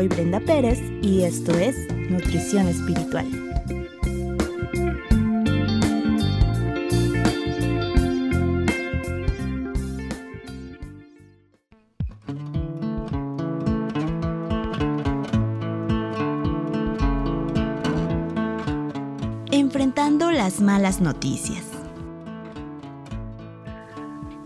Soy Brenda Pérez y esto es Nutrición Espiritual. Enfrentando las malas noticias.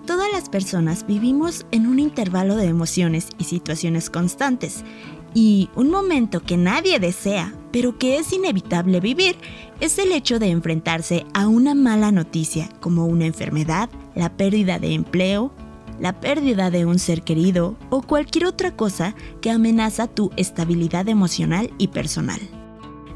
Todas las personas vivimos en un intervalo de emociones y situaciones constantes, y un momento que nadie desea, pero que es inevitable vivir, es el hecho de enfrentarse a una mala noticia como una enfermedad, la pérdida de empleo, la pérdida de un ser querido o cualquier otra cosa que amenaza tu estabilidad emocional y personal.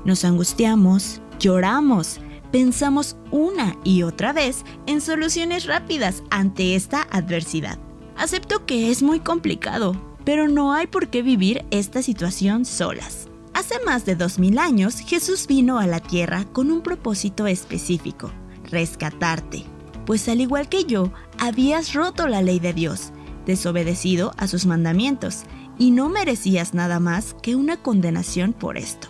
Nos angustiamos, lloramos, pensamos una y otra vez en soluciones rápidas ante esta adversidad. Acepto que es muy complicado, pero no hay por qué vivir esta situación solas. Hace más de 2000 años Jesús vino a la tierra con un propósito específico, rescatarte, pues al igual que yo, habías roto la ley de Dios, desobedecido a sus mandamientos, y no merecías nada más que una condenación por esto.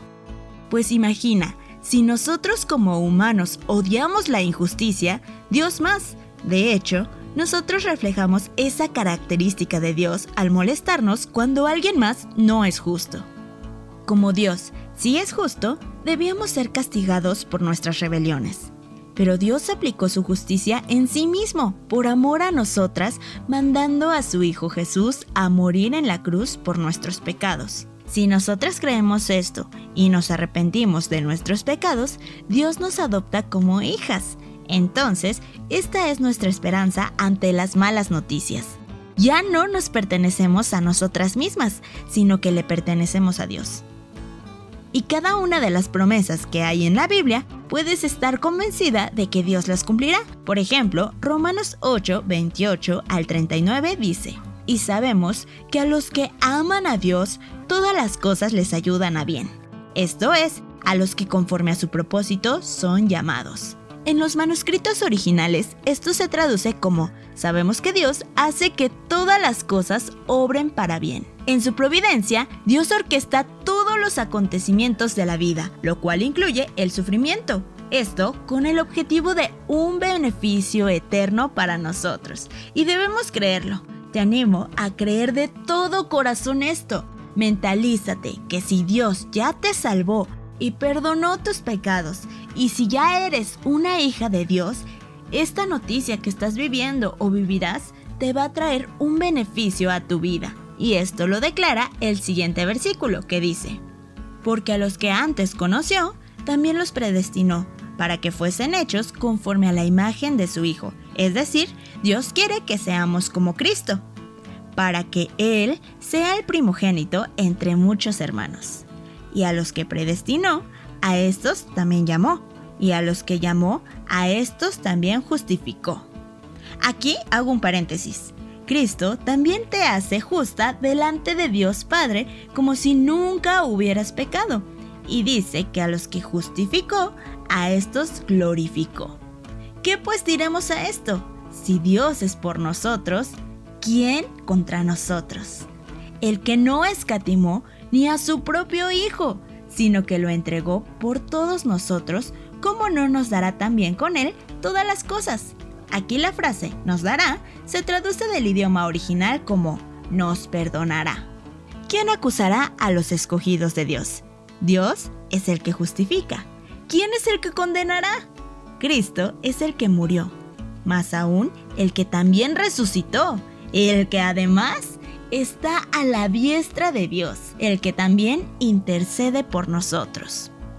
Pues imagina, si nosotros como humanos odiamos la injusticia, Dios más. De hecho, nosotros reflejamos esa característica de Dios al molestarnos cuando alguien más no es justo. Como Dios si es justo, debíamos ser castigados por nuestras rebeliones. Pero Dios aplicó su justicia en sí mismo, por amor a nosotras, mandando a su Hijo Jesús a morir en la cruz por nuestros pecados. Si nosotras creemos esto y nos arrepentimos de nuestros pecados, Dios nos adopta como hijas. Entonces, esta es nuestra esperanza ante las malas noticias. Ya no nos pertenecemos a nosotras mismas, sino que le pertenecemos a Dios. Y cada una de las promesas que hay en la Biblia, puedes estar convencida de que Dios las cumplirá. Por ejemplo, Romanos 8, 28 al 39 dice, y sabemos que a los que aman a Dios, todas las cosas les ayudan a bien. Esto es, a los que conforme a su propósito son llamados. En los manuscritos originales, esto se traduce como, sabemos que Dios hace que todas las cosas obren para bien. En su providencia, Dios orquesta todos los acontecimientos de la vida, lo cual incluye el sufrimiento. Esto con el objetivo de un beneficio eterno para nosotros. Y debemos creerlo. Te animo a creer de todo corazón esto. Mentalízate que si Dios ya te salvó y perdonó tus pecados, y si ya eres una hija de Dios, esta noticia que estás viviendo o vivirás te va a traer un beneficio a tu vida. Y esto lo declara el siguiente versículo que dice, porque a los que antes conoció, también los predestinó para que fuesen hechos conforme a la imagen de su Hijo. Es decir, Dios quiere que seamos como Cristo, para que Él sea el primogénito entre muchos hermanos. Y a los que predestinó, a estos también llamó, y a los que llamó, a estos también justificó. Aquí hago un paréntesis. Cristo también te hace justa delante de Dios Padre como si nunca hubieras pecado. Y dice que a los que justificó, a estos glorificó. ¿Qué pues diremos a esto? Si Dios es por nosotros, ¿quién contra nosotros? El que no escatimó ni a su propio Hijo, sino que lo entregó por todos nosotros, ¿cómo no nos dará también con él todas las cosas? Aquí la frase nos dará se traduce del idioma original como nos perdonará. ¿Quién acusará a los escogidos de Dios? Dios es el que justifica. ¿Quién es el que condenará? Cristo es el que murió, más aún el que también resucitó, el que además está a la diestra de Dios, el que también intercede por nosotros.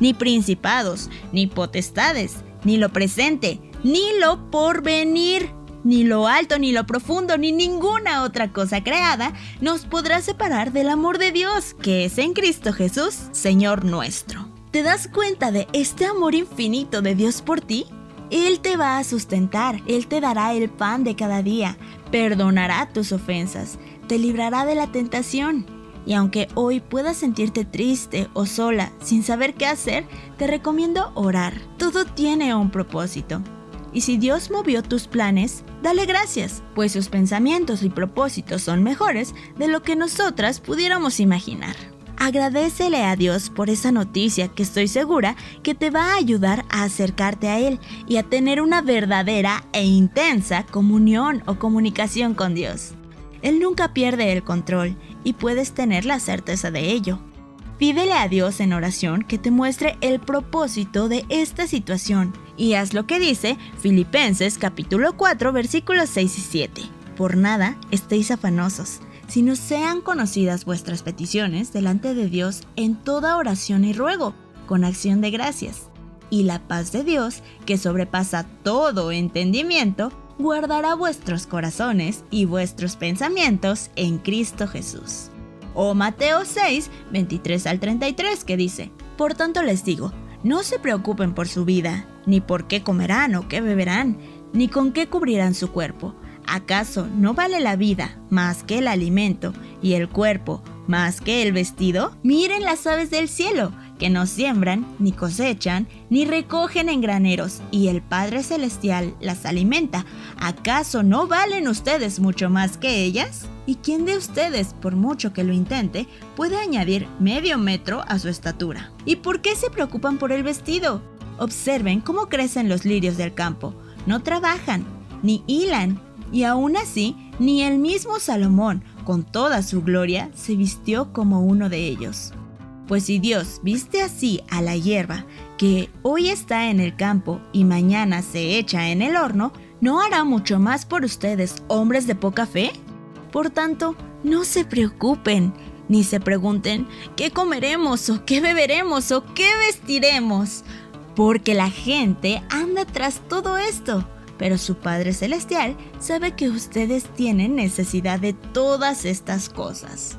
ni principados, ni potestades, ni lo presente, ni lo porvenir, ni lo alto, ni lo profundo, ni ninguna otra cosa creada nos podrá separar del amor de Dios, que es en Cristo Jesús, Señor nuestro. ¿Te das cuenta de este amor infinito de Dios por ti? Él te va a sustentar, Él te dará el pan de cada día, perdonará tus ofensas, te librará de la tentación. Y aunque hoy puedas sentirte triste o sola sin saber qué hacer, te recomiendo orar. Todo tiene un propósito. Y si Dios movió tus planes, dale gracias, pues sus pensamientos y propósitos son mejores de lo que nosotras pudiéramos imaginar. Agradecele a Dios por esa noticia que estoy segura que te va a ayudar a acercarte a Él y a tener una verdadera e intensa comunión o comunicación con Dios. Él nunca pierde el control y puedes tener la certeza de ello. Pídele a Dios en oración que te muestre el propósito de esta situación y haz lo que dice Filipenses capítulo 4 versículos 6 y 7. Por nada estéis afanosos, sino sean conocidas vuestras peticiones delante de Dios en toda oración y ruego, con acción de gracias. Y la paz de Dios, que sobrepasa todo entendimiento, guardará vuestros corazones y vuestros pensamientos en Cristo Jesús. O Mateo 6, 23 al 33, que dice, Por tanto les digo, no se preocupen por su vida, ni por qué comerán o qué beberán, ni con qué cubrirán su cuerpo. ¿Acaso no vale la vida más que el alimento y el cuerpo más que el vestido? Miren las aves del cielo, que no siembran, ni cosechan, ni recogen en graneros, y el Padre Celestial las alimenta. ¿Acaso no valen ustedes mucho más que ellas? ¿Y quién de ustedes, por mucho que lo intente, puede añadir medio metro a su estatura? ¿Y por qué se preocupan por el vestido? Observen cómo crecen los lirios del campo. No trabajan, ni hilan, y aún así, ni el mismo Salomón, con toda su gloria, se vistió como uno de ellos. Pues si Dios viste así a la hierba, que hoy está en el campo y mañana se echa en el horno, ¿no hará mucho más por ustedes, hombres de poca fe? Por tanto, no se preocupen, ni se pregunten qué comeremos o qué beberemos o qué vestiremos, porque la gente anda tras todo esto pero su Padre Celestial sabe que ustedes tienen necesidad de todas estas cosas.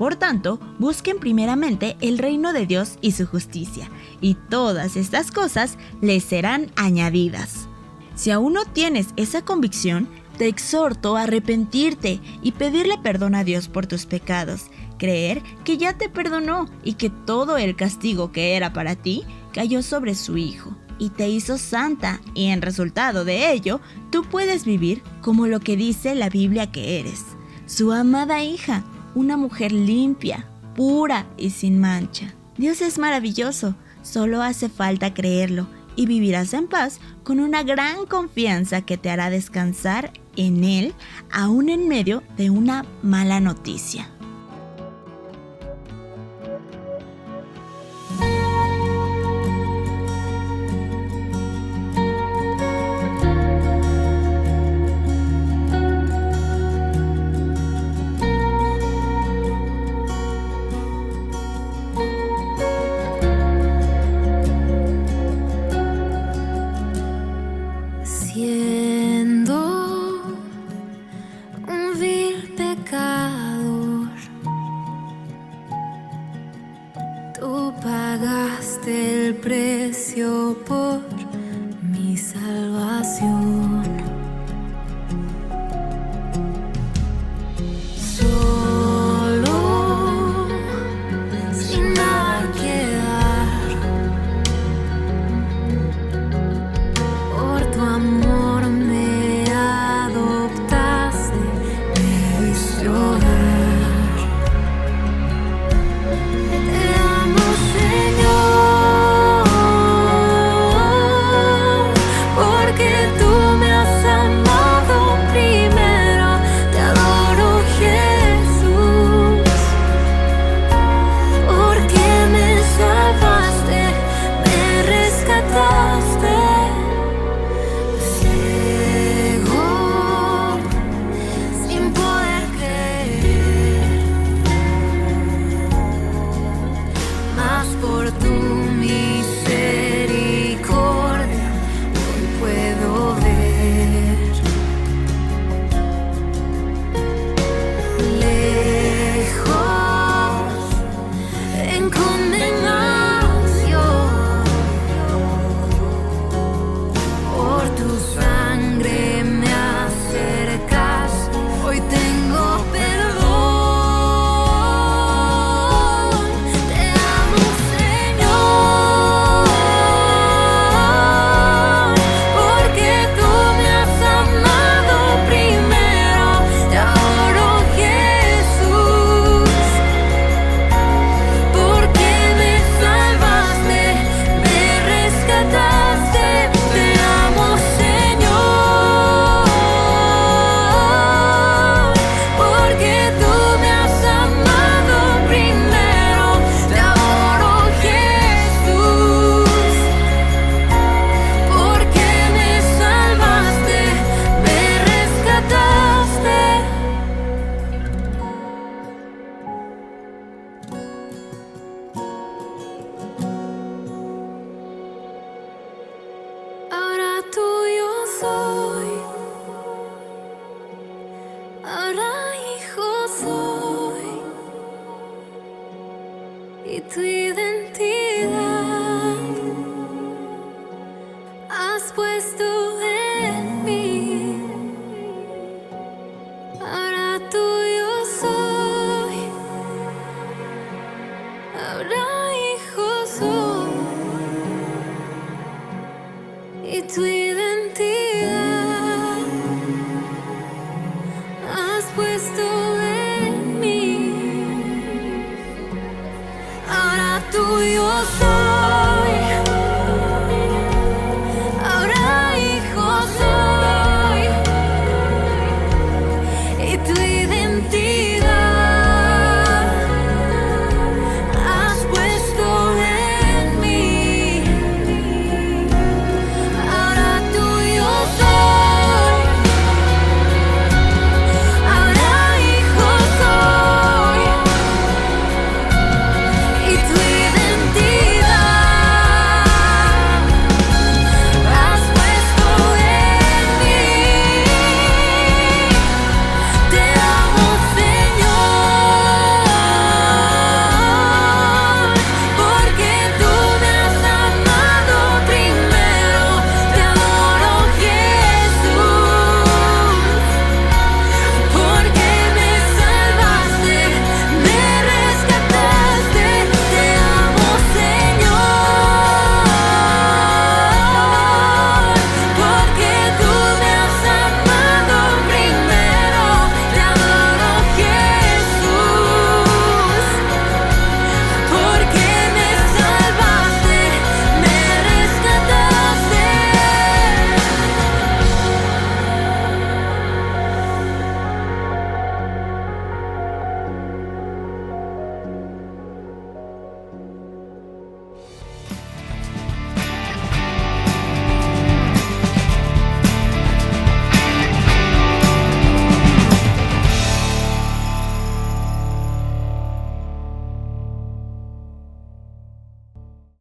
Por tanto, busquen primeramente el reino de Dios y su justicia, y todas estas cosas les serán añadidas. Si aún no tienes esa convicción, te exhorto a arrepentirte y pedirle perdón a Dios por tus pecados, creer que ya te perdonó y que todo el castigo que era para ti cayó sobre su Hijo y te hizo santa y en resultado de ello tú puedes vivir como lo que dice la Biblia que eres, su amada hija, una mujer limpia, pura y sin mancha. Dios es maravilloso, solo hace falta creerlo y vivirás en paz con una gran confianza que te hará descansar en Él aún en medio de una mala noticia. Tú me